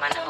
semana.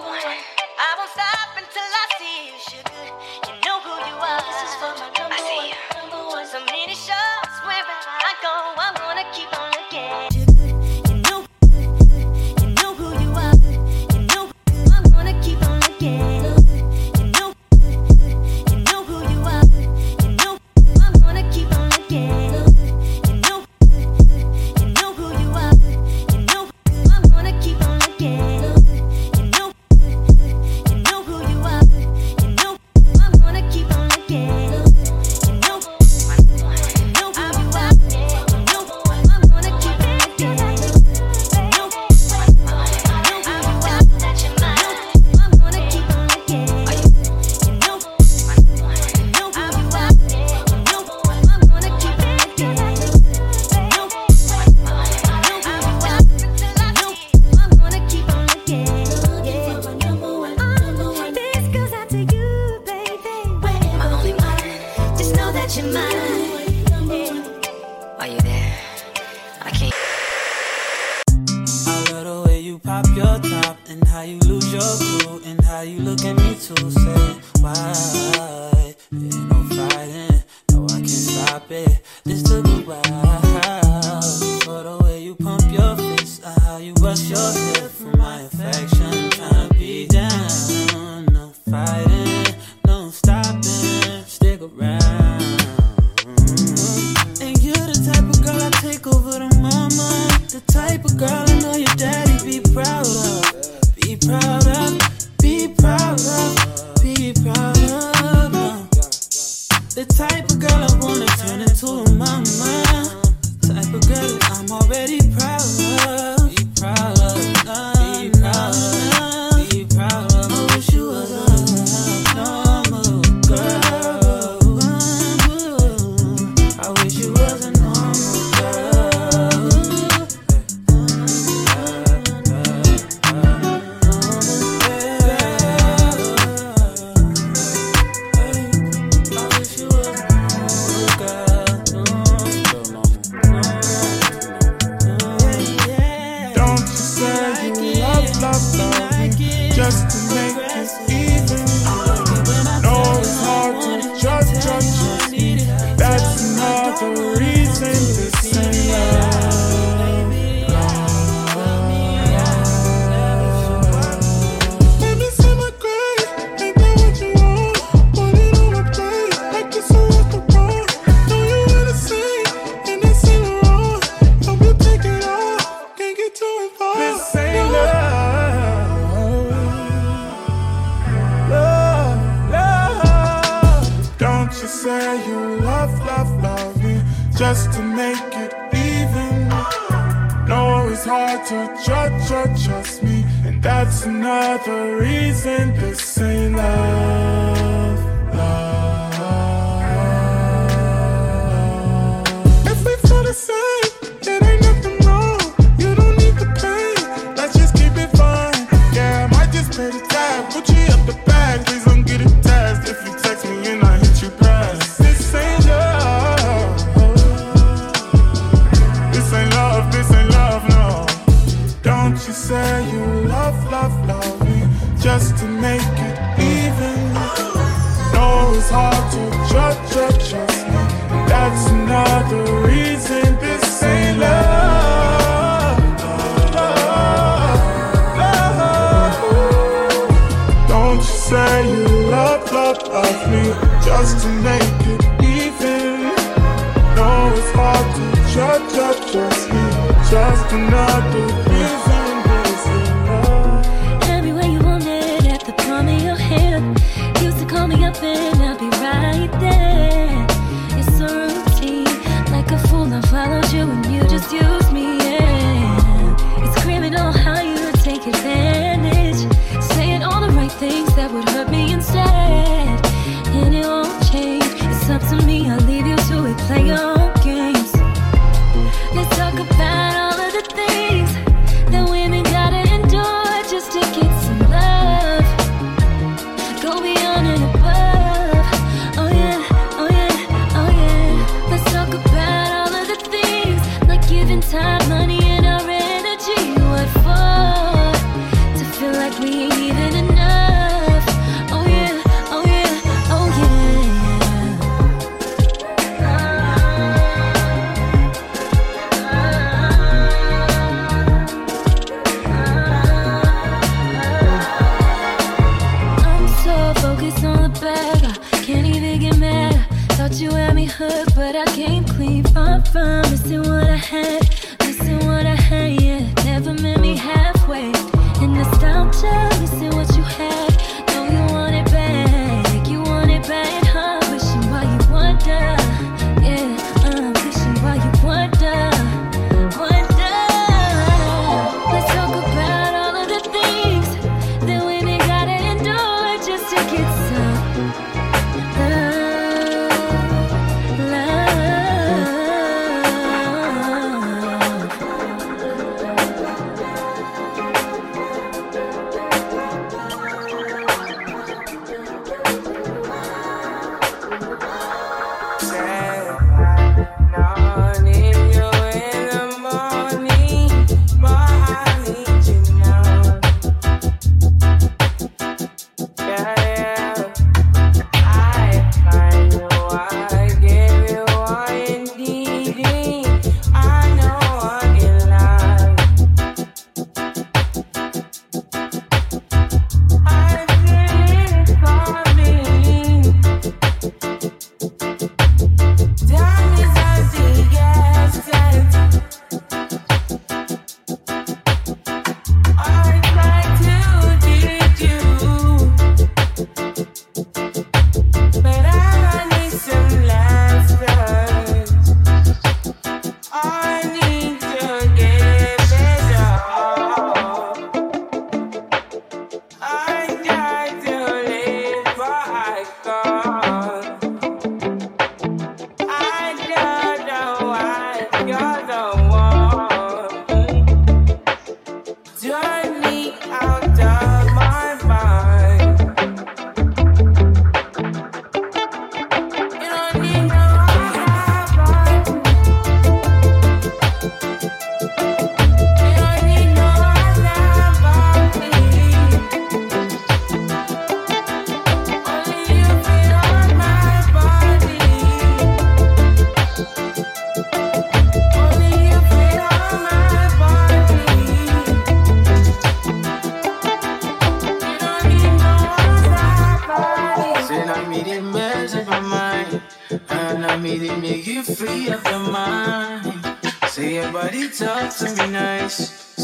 how you lose your cool, and how you look at me too, say why. Yeah. Make even. Know it's hard to judge, judge, trust me. That's another reason this ain't love. love. Don't you say you love, love, love me just to make it even. Know it's hard to judge, judge, trust me. Just another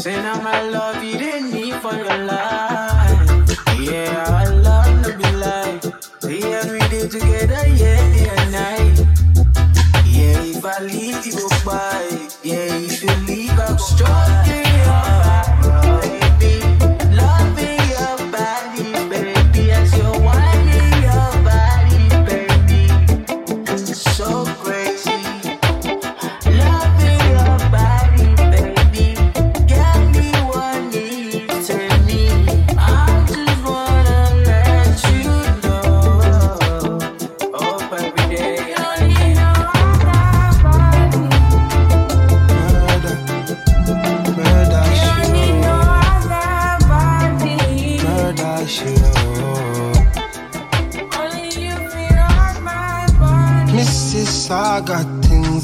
Say now my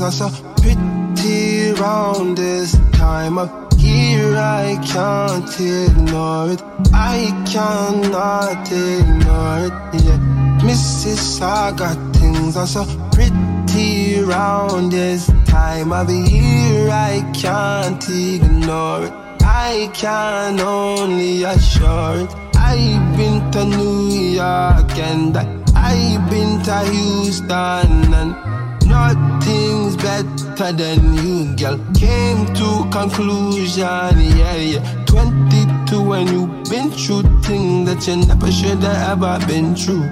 are so pretty round this time of year. I can't ignore it. I cannot ignore it. Yeah, Mrs. I got things are so pretty round this time of year. I can't ignore it. I can only assure it. I've been to New York and I've been to Houston and Nothing's better than you, girl. Came to conclusion, yeah, yeah. 22 and you've been through things that you never should have ever been through.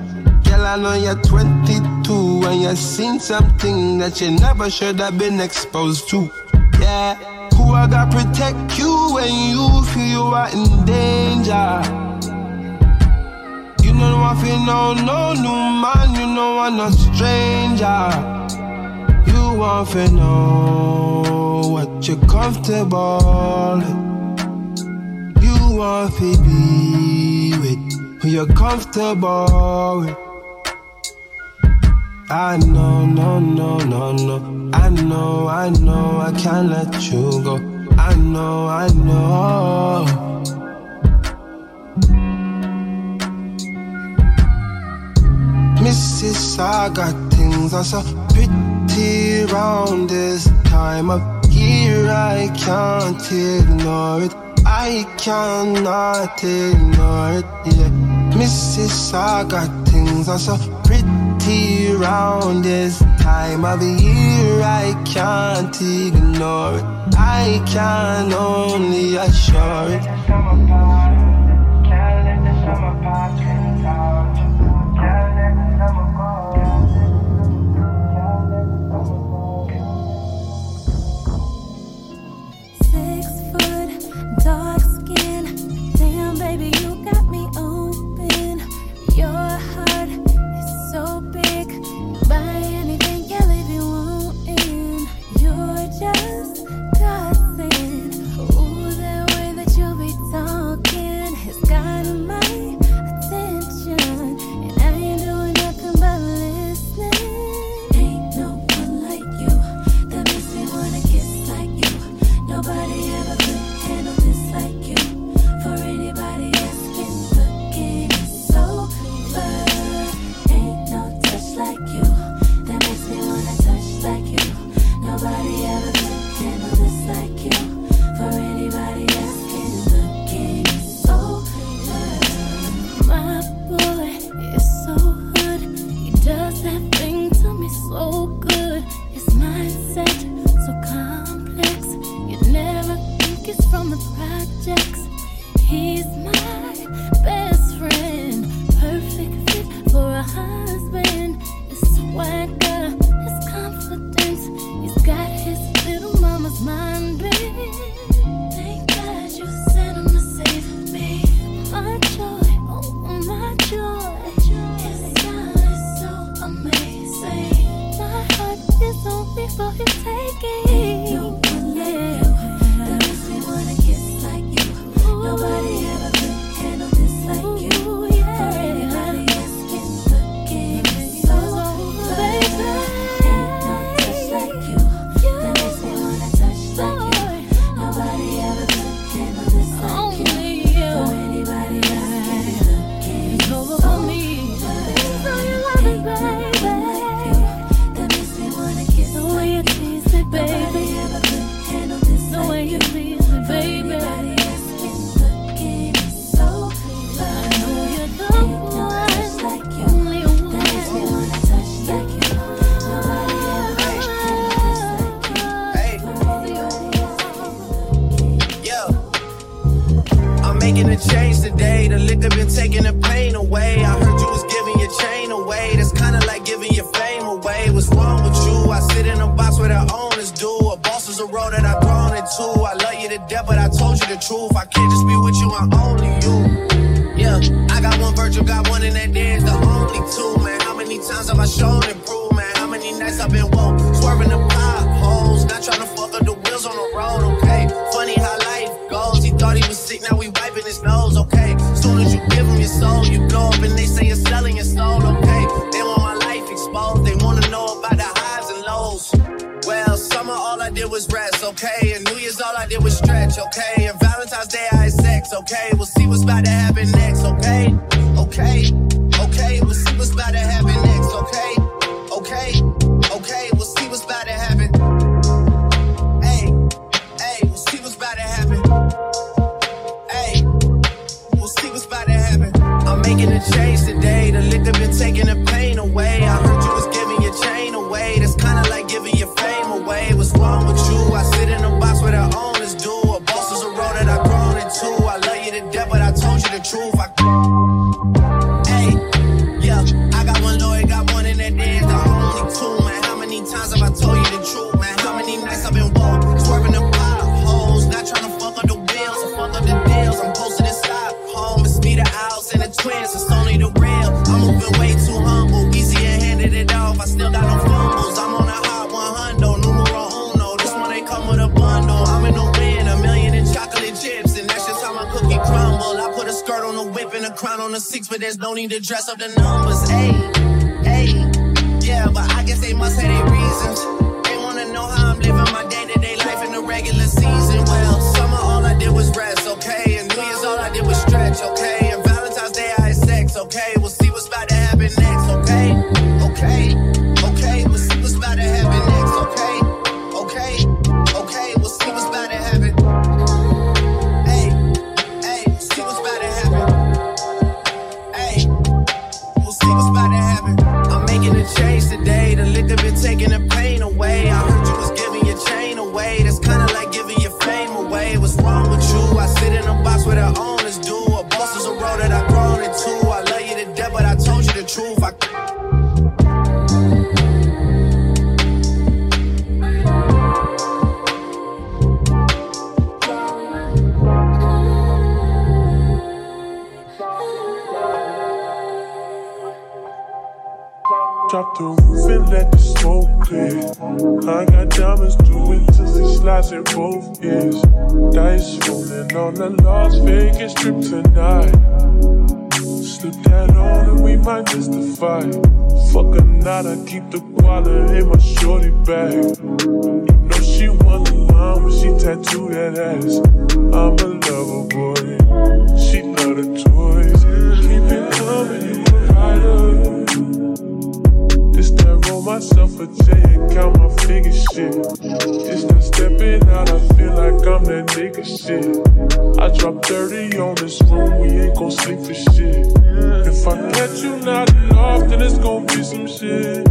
Girl, I know you're 22 and you've seen something that you never should have been exposed to. Yeah, who I gotta protect you when you feel you are in danger. You know I feel no, no new man, you know I'm a stranger want to know what you're comfortable. You want to be with who you're comfortable with. I know, no, no, no, no. I know, I know, I can't let you go. I know, I know. Mrs. I got things I saw pretty around this time of year. I can't ignore it. I cannot ignore it. Yeah, Mrs. I got things are so pretty around this time of year. I can't ignore it. I can only assure it. all I did was rest, okay? And New Year's all I did was stretch, okay? And Valentine's Day I had sex, okay? We'll see what's about to happen next, okay? Okay, okay, we'll see what's about to happen next, okay? Okay, okay, we'll see what's about to happen. Hey, hey, we'll see what's about to happen. Hey, we'll see what's about to happen. I'm making a change today. The liquor been taking the pain away. I'm six, but there's no need to dress up the numbers. Hey, hey, yeah, but I guess they must have their reasons. to that ass. I'm a lover boy. She not a toy. Keep it coming higher. It's that roll myself a J and count my fingers, shit. Just that stepping out. I feel like I'm that nigga shit. I drop 30 on this room. We ain't gon' sleep for shit. If I catch you not enough, then it's gon' be some shit.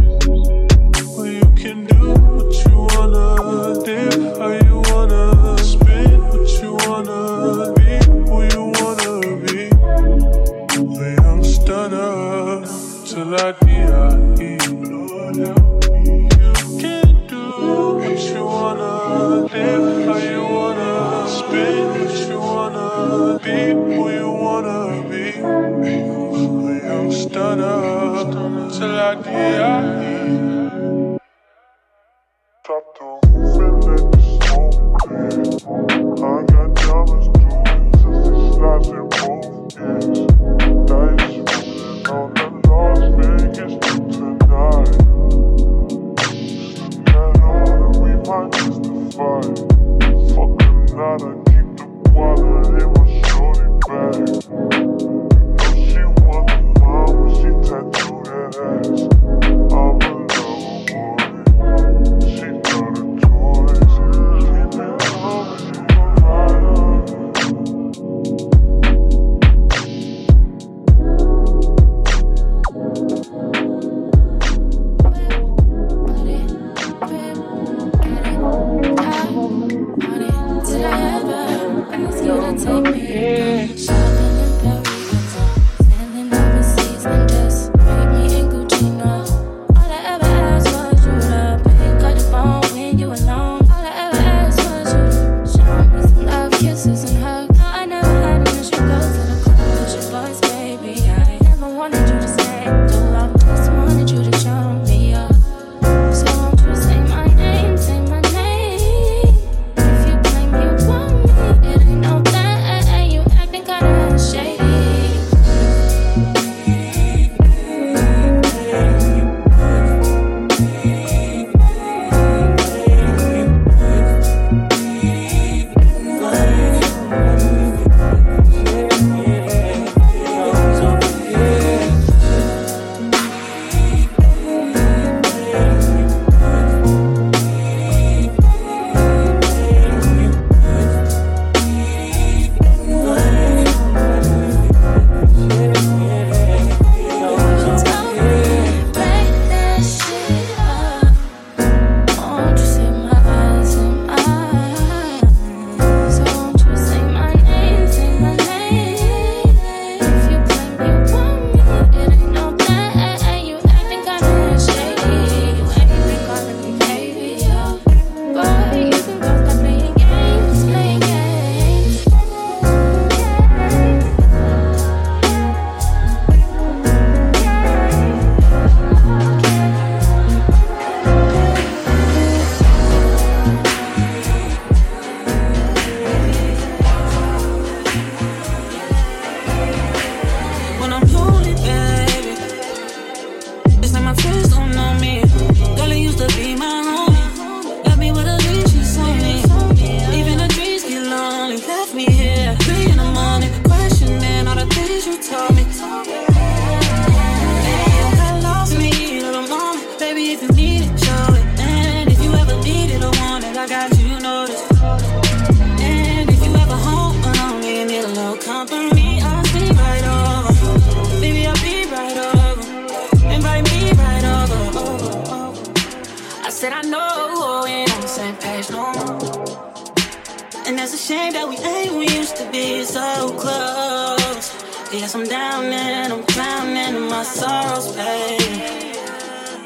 Yes, I'm down and I'm drowning in my sorrows, babe.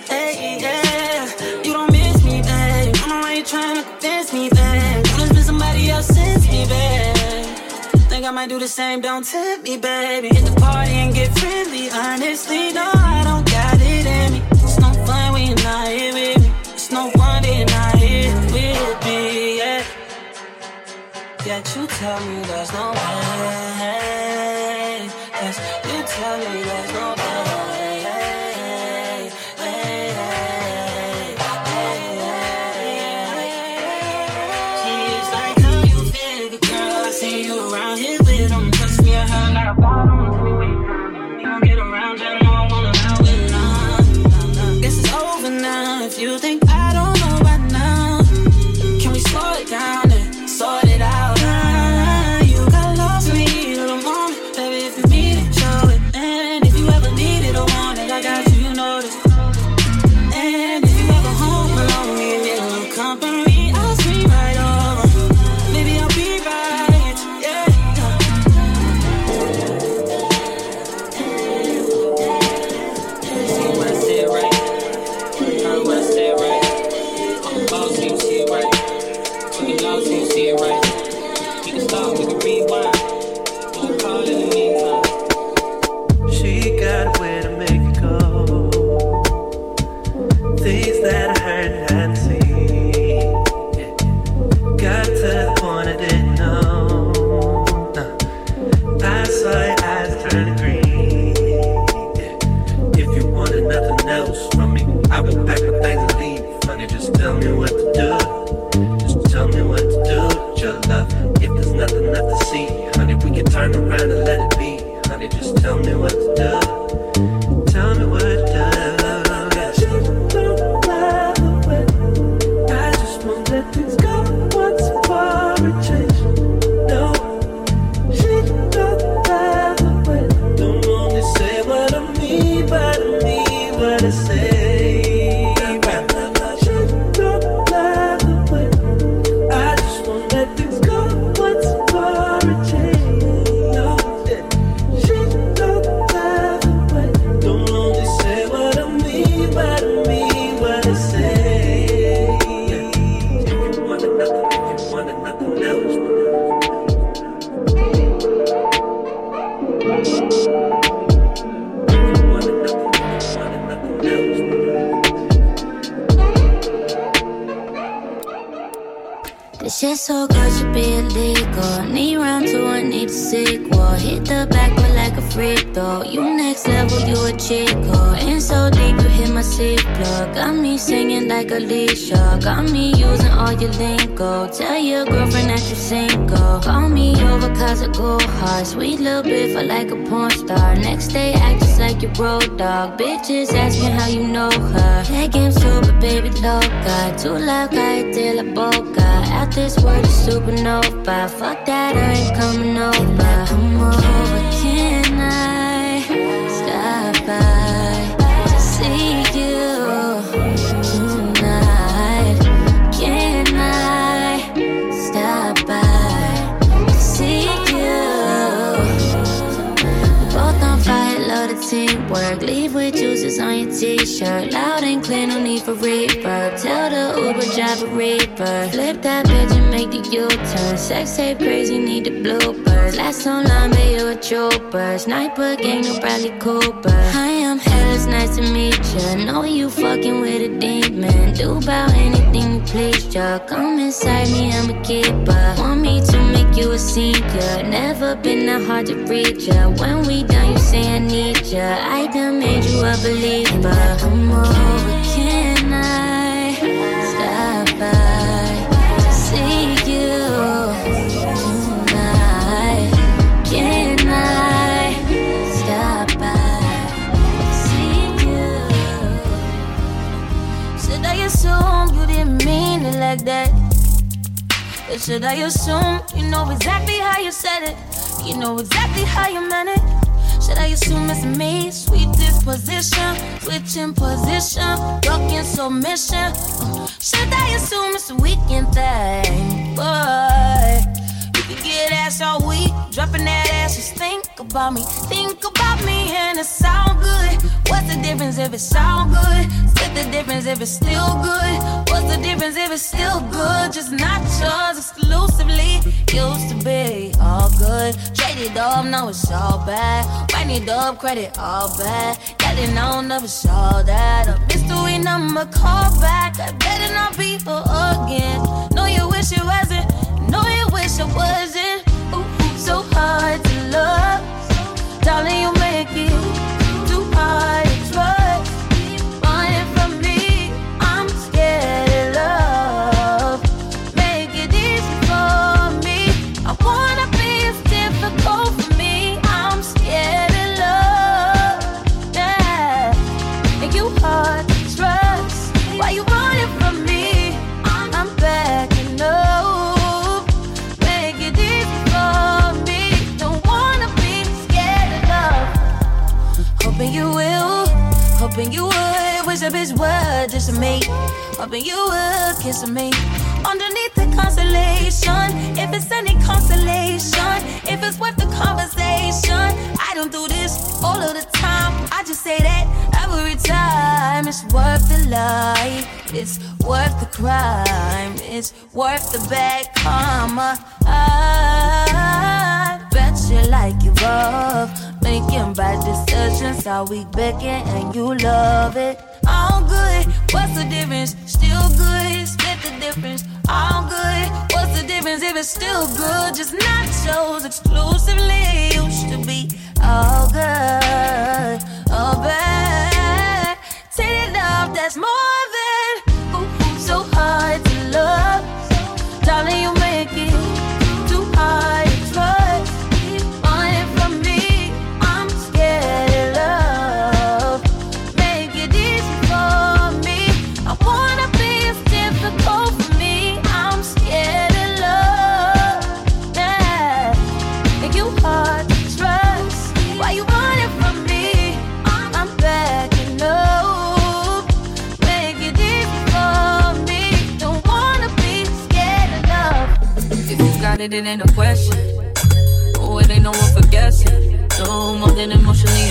Hey, yeah, you don't miss me, babe. I know why you trying to convince me, babe. There's been somebody else since me, babe. Think I might do the same, don't tempt me, baby. Hit the party and get friendly. Honestly, no, I don't got it in me. It's no fun when you're not here with me. It's no fun being not here with me, yeah. Yet you tell me there's no way. Yes, you Just tell me what to do. Little bit for like a porn star. Next day, act just like your road dog. Bitches asking how you know her. That game super, baby, loca. Too loud, cállate la boca. Out this world, is supernova. Fuck that, I ain't coming over. Come over, t-shirt. Loud and clear, no need for reverb. Tell the Uber driver reaper. Flip that bitch and make the U-turn. Sex tape crazy, need the bloopers. Last online, but you a trooper. Sniper gang, no Bradley Cooper. I am hell, it's nice to meet ya. Know you fucking with a demon. Do about anything you please ya. Come inside me, I'm a keeper. Want me to make you a senior. Never been that hard to reach ya. When we done, say I need ya. I done made you a believer. Come over, can I stop by see you tonight? Can I stop by see you? Should I assume you didn't mean it like that? Or should I assume you know exactly how you said it? You know exactly how you meant it? Should I assume it's me? Sweet disposition, switching position, broken submission. Uh, Should I assume it's a weekend thing? Boy, you can get ass all week, dropping that ass. Just think about me, think about me, and it sound good. What's the difference if it sound good? What's the difference if it's still good? What's the difference if it's still good? Just not yours exclusively. Used to be all good. Traded up, now it's all bad. Wind it up, credit all bad. It on, never saw that. A mystery number, call back. I better not be for again. Know you wish it wasn't. Know you wish it wasn't. Ooh, so hard to love. Darling, you a bitch would just me. Hoping you would kiss me. Underneath the constellation, if it's any consolation, if it's worth the conversation. I don't do this all of the time. I just say that every time. It's worth the life, it's worth the crime, it's worth the bad karma. I bet you like you rough. Making bad decisions, how we begging and you love it. Good, what's the difference? Still good, split the difference. All good, what's the difference if it's still good? Just nachos exclusively. Used to be all good, all bad. Take it off, that's more it, it ain't a question. Oh, it ain't no one for guessing. No more than emotionally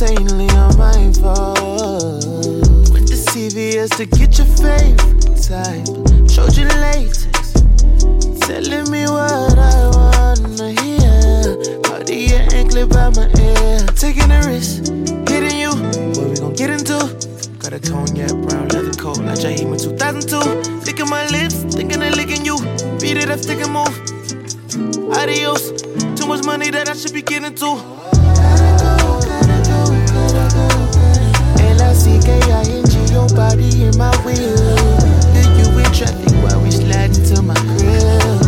insanely fault. Went to CVS to get your favorite type. Showed you latex, telling me what I wanna hear. Cartier anklet by my ear, taking a risk, hitting you. What we gon' get into? Got a cognac brown leather coat Like Jaheim in 2002. Licking my lips, thinking of licking you. Beat it up, stick and move. Adios. Too much money that I should be getting to. L-I-C-K-I-N-G, your body in my wheel. You in traffic while we slide into my grill.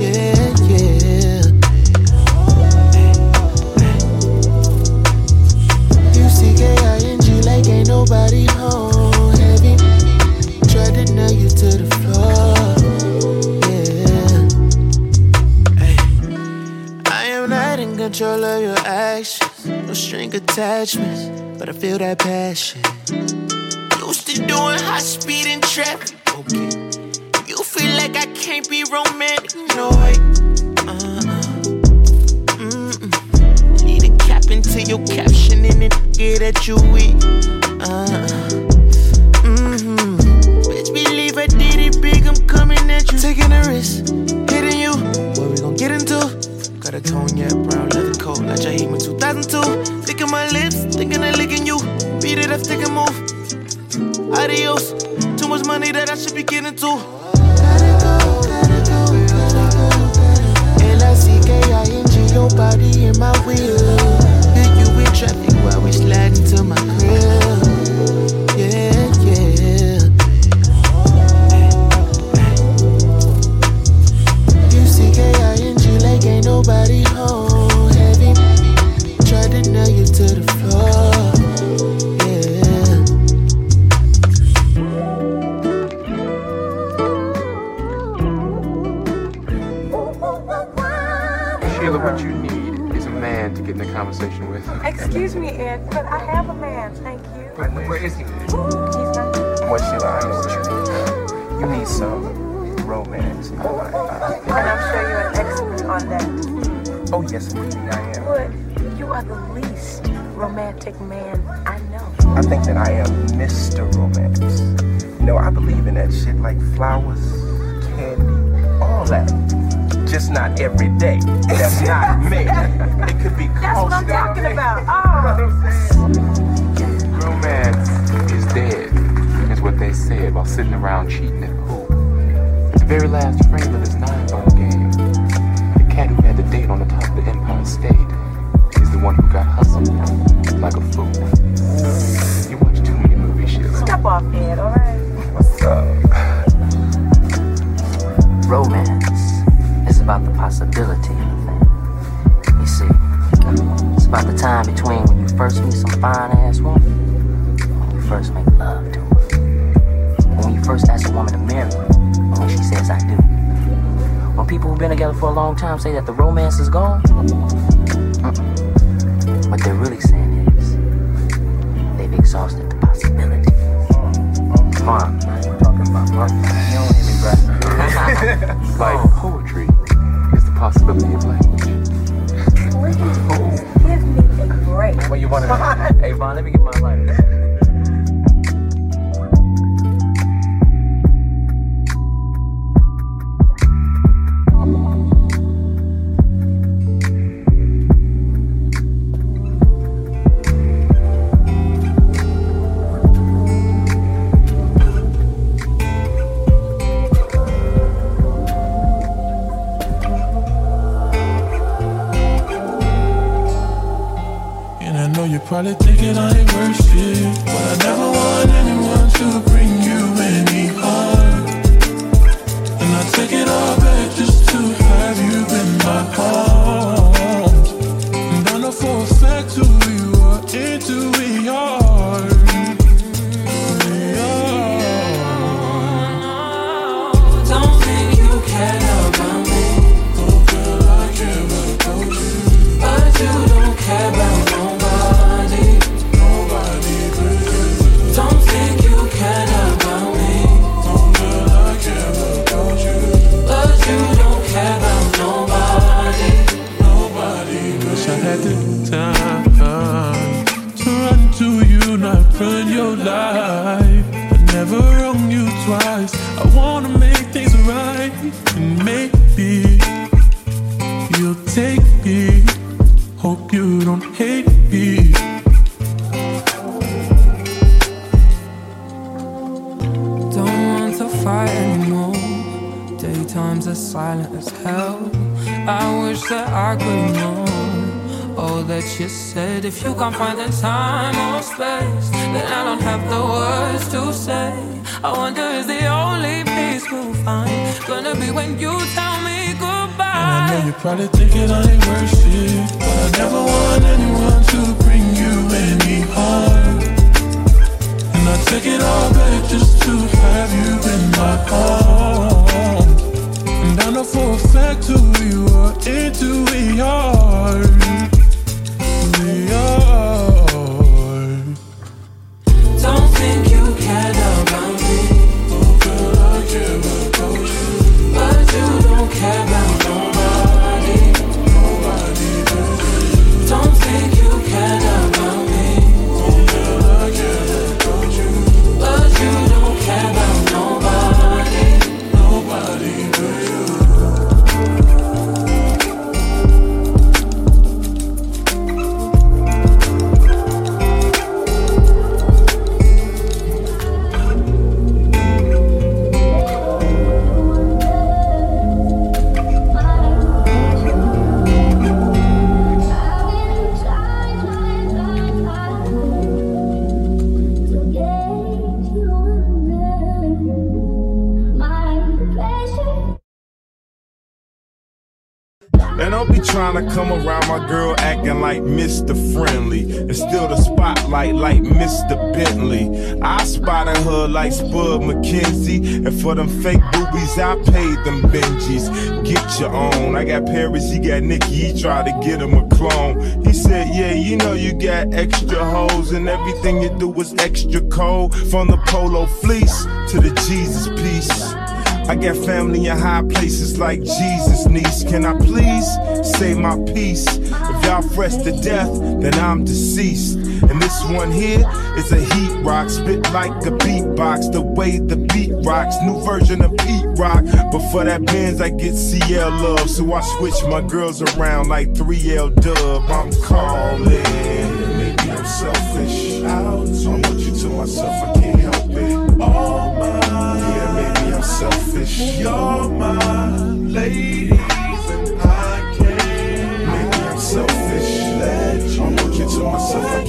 Yeah, yeah. Like ain't nobody home. Heavy. To nail you to the floor. Yeah. I am not in control of your actions. No string attachments, but I feel that passion. Used to doing high speed in traffic. Okay. You feel like I can't be romantic. No way. Uh-uh. Mm-mm. Need a cap into your caption and it get at you weak. Uh-uh. Mm-hmm. Bitch, believe I did it big. I'm coming at you. Taking a risk, hitting you. What we gon' get into? Got a tone, yeah, brown leather coat, like Jaheim in 2002. Licking my lips, thinking of licking you. Beat it up, stick and move. Adios. Too much money that I should be getting to. L-I-C-K-I-N-G, your body in my wheel. Hit you with traffic while we slide into my grill. Excuse me, Ed, but I have a man, thank you. Where, where is he? He's not. What Sheila, I know what you need. You need some romance in your life. And I'm sure you're an expert on that. oh yes, indeed, I am. But you are the least romantic man I know. I think that I am Mr. Romance. You know, I believe in that shit like flowers, candy, all that. Just not every day. That's not me. It could be That's what I'm close. talking about. Oh. Ah. Romance is dead, is what they said while sitting around cheating at pool. The very last frame of this nine ball game, the cat who had the date on the top of the Empire State is the one who got hustled like a fool. You watch too many movies, Sheila. Step off, Ed, all right? What's up? Romance is about the possibility of a thing. You see, it's about the time between when you first meet some fine ass woman and when you first make love to her. When you first ask a woman to marry you and when she says I do. When people who've been together for a long time say that the romance is gone, mm-mm. what they're really saying is they've exhausted the possibility. Come on. Talking about You don't hear me, bruh. like possibility language. Please give me a break. What you want to Hey, Vaughn, let me get my lighter. Probably thinking I twice. I wanna make things right, and maybe you'll take me. Hope you don't hate me. Don't want to fight anymore. Daytime's as silent as hell. I wish that I could know all that you said. If you can't find the time or space, then I don't have the words to say. I wonder is the only peace we'll find gonna be when you tell me goodbye. And I know you're probably thinking I ain't worth it, but I never want anyone to bring you any harm. And I take it all back just to have you in my arms. And I know for a fact who you are into we are. We are. Don't think you you like Spud McKenzie. And for them fake boobies, I paid them Benjis. Get your own. I got Paris, he got Nicky, he tried to get him a clone. He said, Yeah, you know you got extra hoes, and everything you do is extra cold. From the polo fleece to the Jesus piece. I got family in high places like Jesus, niece. Can I please say my piece? If y'all fresh to death, then I'm deceased. And this one here is a heat rock, spit like a beatbox. The way the beat rocks, new version of Pete Rock. But for that Benz, I get CL love, so I switch my girls around like 3L Dub. I'm calling. Maybe I'm selfish. I want you to myself, I can't help it. All mine. Yeah, maybe I'm selfish. You're my lady, and I can't. Maybe I'm selfish. I want you to myself,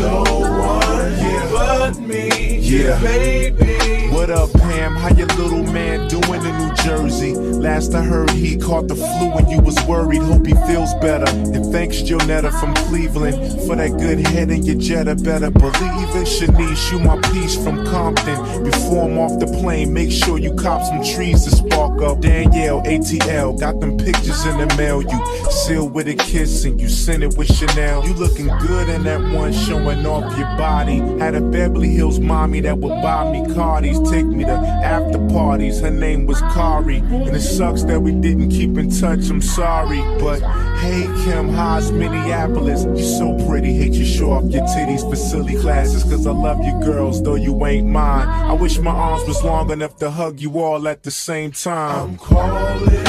no one yeah. but me. Yeah, baby. What up, Pam? How your little man doing in New Jersey? Last I heard, he caught the flu and you was worried. Hope he feels better. And thanks, Jonetta from Cleveland, for that good head and your Jetta. Better believe it, Shanice. You my piece from Compton. Before I'm off the plane, make sure you cop some trees to spark up. Danielle, ATL, got them pictures in the mail. You sealed with a kiss and you sent it with Chanel. You looking good in that one, showing off your body. Had a Beverly Hills mommy that would buy me cardies, take me to after parties. Her name was Kari, and it sucks that we didn't keep in touch. I'm sorry, but hey, Kim Haas, Minneapolis, You're so pretty. Hate you show off your titties for silly classes, cause I love you girls, though you ain't mine. I wish my arms was long enough to hug you all at the same time. I'm calling,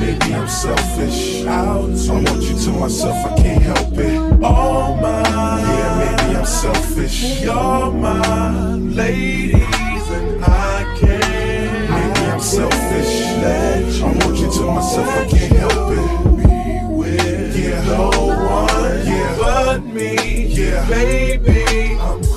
maybe I'm selfish. I want you to myself, I can't help it. All mine, yeah, maybe I'm selfish. You're my and Maybe I'm selfish. I want you to myself, I can't help it. Be with yeah. no one, yeah. but me, yeah, baby.